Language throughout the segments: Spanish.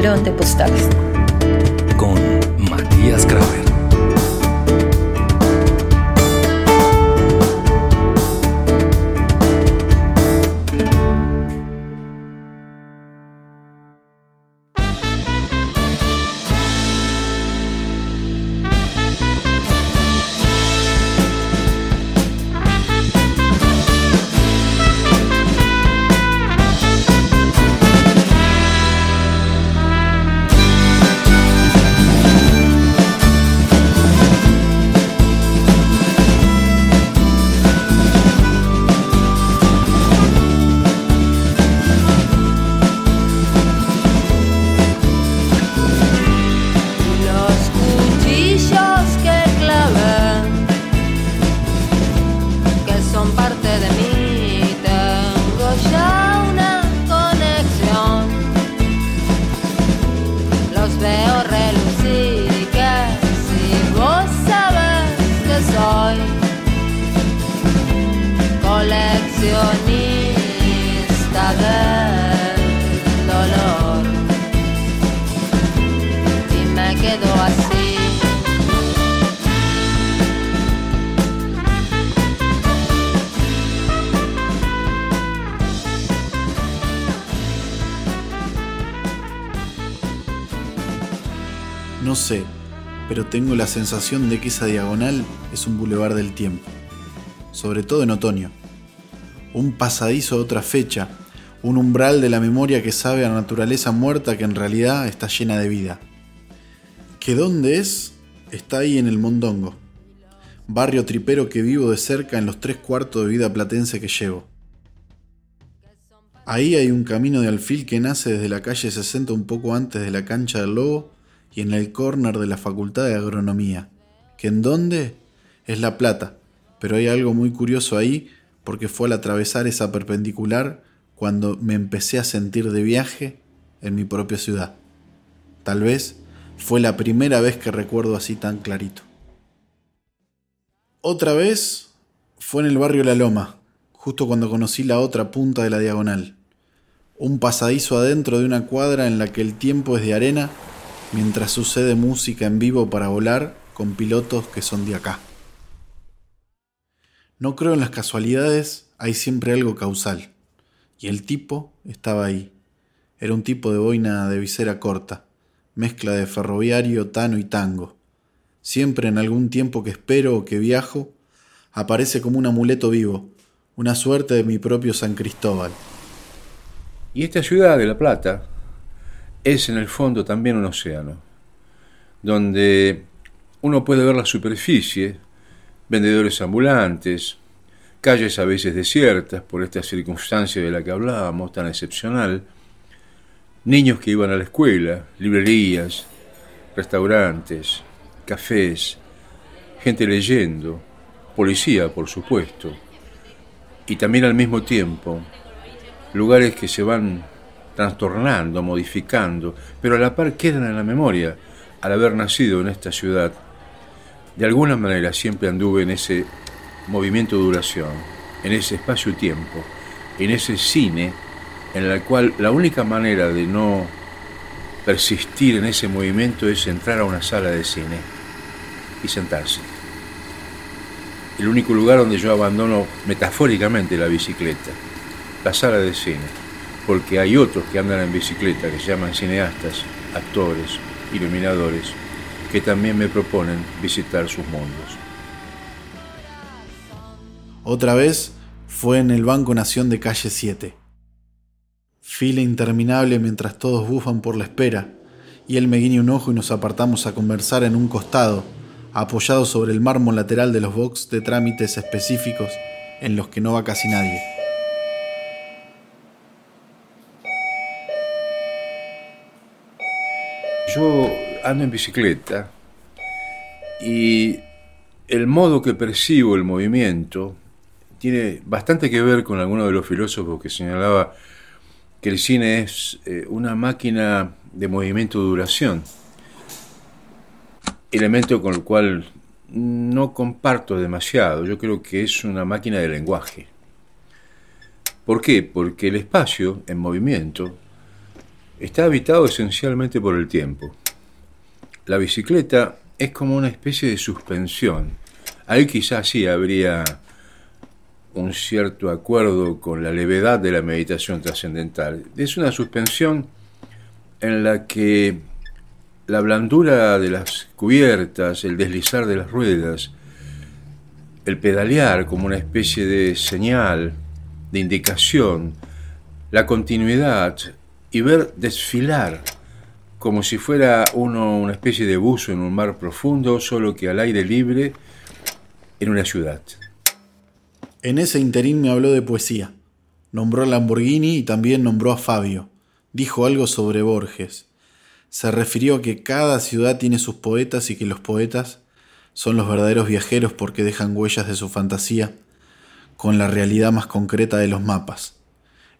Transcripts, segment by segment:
Drone Postales. Con Matías Graver. Pero tengo la sensación de que esa diagonal es un bulevar del tiempo, sobre todo en otoño. Un pasadizo de otra fecha, un umbral de la memoria que sabe a naturaleza muerta que en realidad está llena de vida. ¿Que dónde es? Está ahí en el Mondongo, barrio tripero que vivo de cerca en los tres cuartos de vida platense que llevo. Ahí hay un camino de alfil que nace desde la calle 60 un poco antes de la cancha del Lobo y en el córner de la Facultad de Agronomía, que en dónde es La Plata, pero hay algo muy curioso ahí porque fue al atravesar esa perpendicular cuando me empecé a sentir de viaje en mi propia ciudad. Tal vez fue la primera vez que recuerdo así tan clarito. Otra vez fue en el barrio La Loma, justo cuando conocí la otra punta de la diagonal. Un pasadizo adentro de una cuadra en la que el tiempo es de arena mientras sucede música en vivo para volar con pilotos que son de acá. No creo en las casualidades, hay siempre algo causal. Y el tipo estaba ahí. Era un tipo de boina de visera corta, mezcla de ferroviario, tano y tango. Siempre en algún tiempo que espero o que viajo, aparece como un amuleto vivo, una suerte de mi propio San Cristóbal. Y esta ciudad de La Plata, es en el fondo también un océano, donde uno puede ver la superficie, vendedores ambulantes, calles a veces desiertas por esta circunstancia de la que hablábamos, tan excepcional, niños que iban a la escuela, librerías, restaurantes, cafés, gente leyendo, policía, por supuesto, y también al mismo tiempo lugares que se van trastornando, modificando, pero a la par quedan en la memoria al haber nacido en esta ciudad. De alguna manera siempre anduve en ese movimiento de duración, en ese espacio-tiempo, en ese cine en el cual la única manera de no persistir en ese movimiento es entrar a una sala de cine y sentarse. El único lugar donde yo abandono metafóricamente la bicicleta, la sala de cine porque hay otros que andan en bicicleta, que se llaman cineastas, actores, iluminadores, que también me proponen visitar sus mundos. Otra vez fue en el Banco Nación de Calle 7. Fila interminable mientras todos bufan por la espera, y él me guiña un ojo y nos apartamos a conversar en un costado, apoyado sobre el mármol lateral de los box de trámites específicos en los que no va casi nadie. Yo ando en bicicleta y el modo que percibo el movimiento tiene bastante que ver con alguno de los filósofos que señalaba que el cine es eh, una máquina de movimiento de duración, elemento con el cual no comparto demasiado, yo creo que es una máquina de lenguaje. ¿Por qué? Porque el espacio en movimiento está habitado esencialmente por el tiempo. La bicicleta es como una especie de suspensión. Ahí quizás sí habría un cierto acuerdo con la levedad de la meditación trascendental. Es una suspensión en la que la blandura de las cubiertas, el deslizar de las ruedas, el pedalear como una especie de señal, de indicación, la continuidad y ver desfilar como si fuera uno una especie de buzo en un mar profundo, solo que al aire libre en una ciudad. En ese interín me habló de poesía. Nombró a Lamborghini y también nombró a Fabio. Dijo algo sobre Borges. Se refirió a que cada ciudad tiene sus poetas y que los poetas son los verdaderos viajeros porque dejan huellas de su fantasía con la realidad más concreta de los mapas.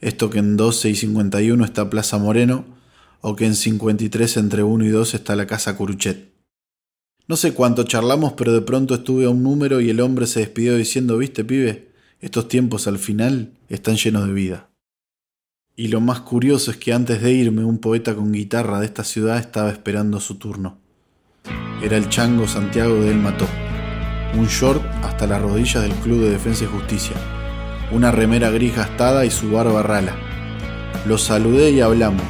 Esto que en 12 y 51 está Plaza Moreno o que en 53 entre 1 y 2 está la Casa Curuchet. No sé cuánto charlamos, pero de pronto estuve a un número y el hombre se despidió diciendo, viste, pibe, estos tiempos al final están llenos de vida. Y lo más curioso es que antes de irme un poeta con guitarra de esta ciudad estaba esperando su turno. Era el chango Santiago de El Mató. Un short hasta las rodillas del Club de Defensa y Justicia. Una remera gris gastada y su barba rala. Lo saludé y hablamos,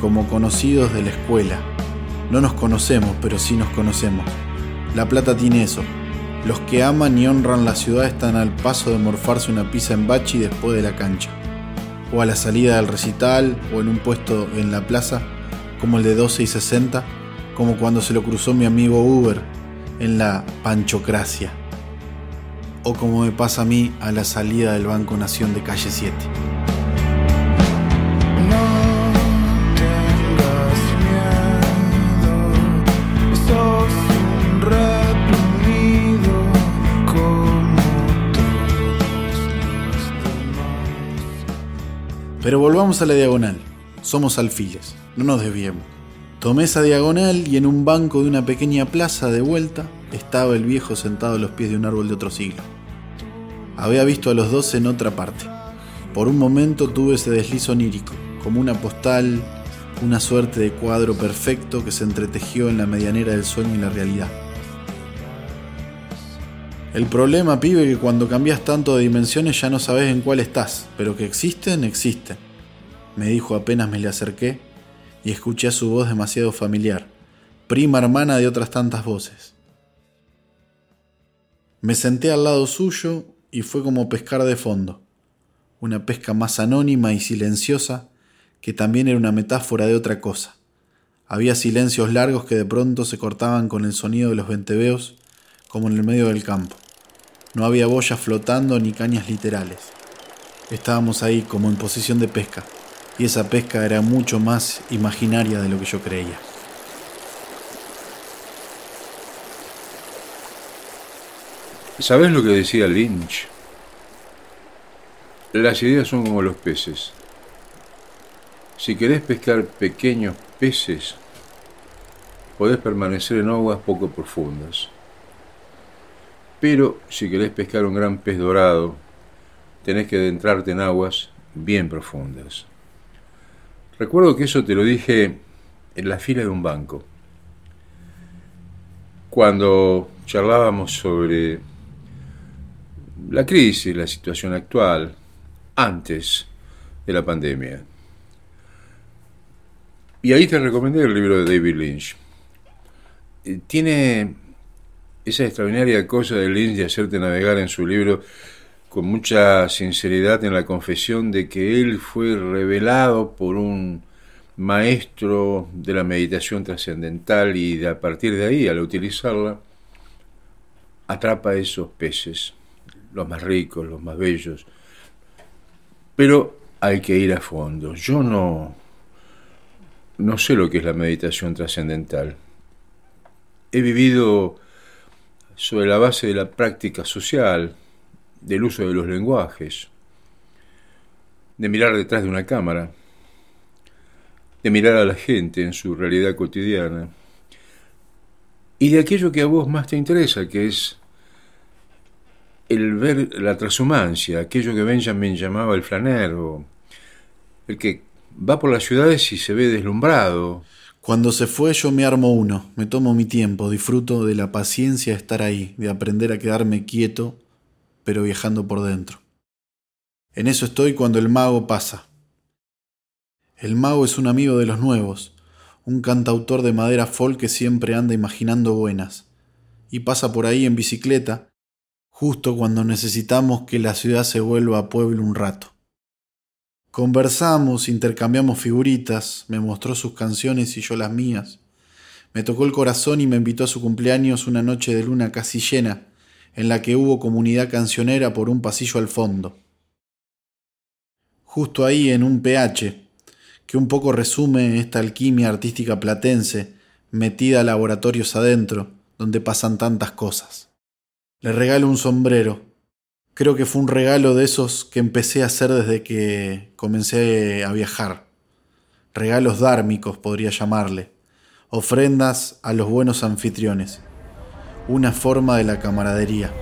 como conocidos de la escuela. No nos conocemos, pero sí nos conocemos. La Plata tiene eso. Los que aman y honran la ciudad están al paso de morfarse una pizza en bachi después de la cancha. O a la salida del recital, o en un puesto en la plaza, como el de 12 y 60 como cuando se lo cruzó mi amigo Uber en la Panchocracia, o como me pasa a mí a la salida del Banco Nación de calle 7. Pero volvamos a la diagonal. Somos alfiles, no nos desviemos. Tomé esa diagonal y en un banco de una pequeña plaza de vuelta estaba el viejo sentado a los pies de un árbol de otro siglo. Había visto a los dos en otra parte. Por un momento tuve ese deslizo onírico, como una postal, una suerte de cuadro perfecto que se entretejió en la medianera del sueño y la realidad. El problema, pibe, que cuando cambias tanto de dimensiones ya no sabes en cuál estás, pero que existen, existen. Me dijo apenas me le acerqué y escuché su voz demasiado familiar, prima hermana de otras tantas voces. Me senté al lado suyo y fue como pescar de fondo, una pesca más anónima y silenciosa que también era una metáfora de otra cosa. Había silencios largos que de pronto se cortaban con el sonido de los venteveos como en el medio del campo. No había boyas flotando ni cañas literales. Estábamos ahí como en posición de pesca, y esa pesca era mucho más imaginaria de lo que yo creía. ¿Sabes lo que decía Lynch? Las ideas son como los peces. Si querés pescar pequeños peces, podés permanecer en aguas poco profundas. Pero si querés pescar un gran pez dorado, tenés que adentrarte en aguas bien profundas. Recuerdo que eso te lo dije en la fila de un banco, cuando charlábamos sobre la crisis, la situación actual, antes de la pandemia. Y ahí te recomendé el libro de David Lynch. Eh, tiene esa extraordinaria cosa de Lynch de hacerte navegar en su libro con mucha sinceridad en la confesión de que él fue revelado por un maestro de la meditación trascendental y a partir de ahí, al utilizarla, atrapa esos peces, los más ricos, los más bellos. Pero hay que ir a fondo. Yo no, no sé lo que es la meditación trascendental. He vivido sobre la base de la práctica social, del uso de los lenguajes, de mirar detrás de una cámara, de mirar a la gente en su realidad cotidiana, y de aquello que a vos más te interesa, que es el ver la transhumancia, aquello que Benjamin llamaba el flanero, el que Va por las ciudades y se ve deslumbrado. Cuando se fue yo me armo uno, me tomo mi tiempo, disfruto de la paciencia de estar ahí, de aprender a quedarme quieto, pero viajando por dentro. En eso estoy cuando el mago pasa. El mago es un amigo de los nuevos, un cantautor de madera folk que siempre anda imaginando buenas, y pasa por ahí en bicicleta, justo cuando necesitamos que la ciudad se vuelva a pueblo un rato. Conversamos, intercambiamos figuritas, me mostró sus canciones y yo las mías. Me tocó el corazón y me invitó a su cumpleaños una noche de luna casi llena, en la que hubo comunidad cancionera por un pasillo al fondo. Justo ahí en un PH, que un poco resume esta alquimia artística platense, metida a laboratorios adentro, donde pasan tantas cosas. Le regalo un sombrero, creo que fue un regalo de esos que empecé a hacer desde que comencé a viajar. Regalos dármicos podría llamarle, ofrendas a los buenos anfitriones, una forma de la camaradería.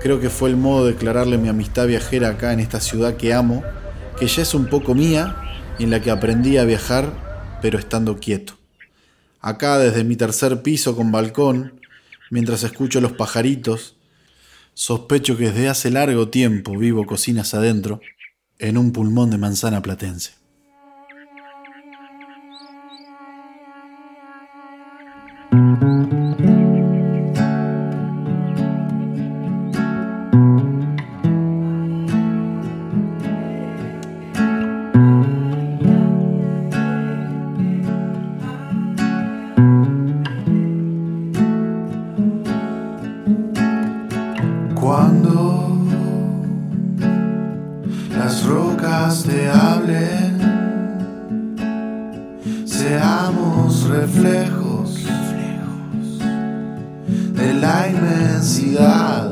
Creo que fue el modo de declararle mi amistad viajera acá en esta ciudad que amo, que ya es un poco mía y en la que aprendí a viajar, pero estando quieto. Acá desde mi tercer piso con balcón, mientras escucho los pajaritos, Sospecho que desde hace largo tiempo vivo cocinas adentro en un pulmón de manzana platense. Seamos reflejos de la inmensidad.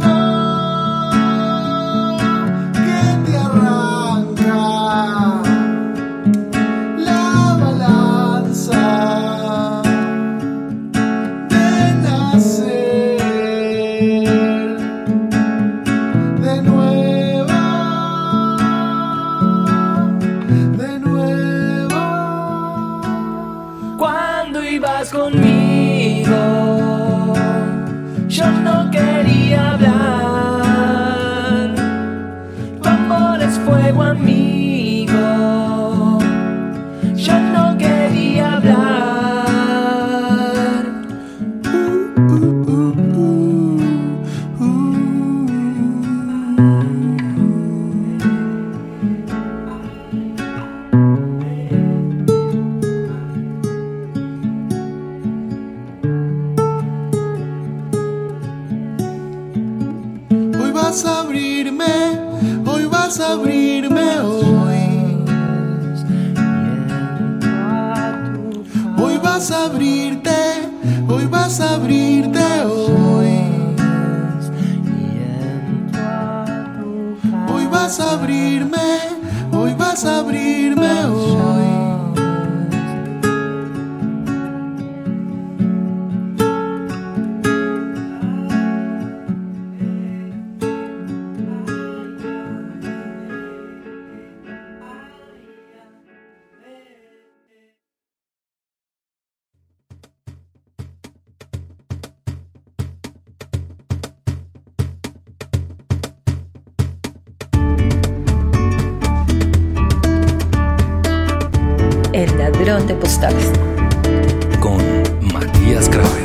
vas a abrirme, hoy vas a abrirme con Matías Graver.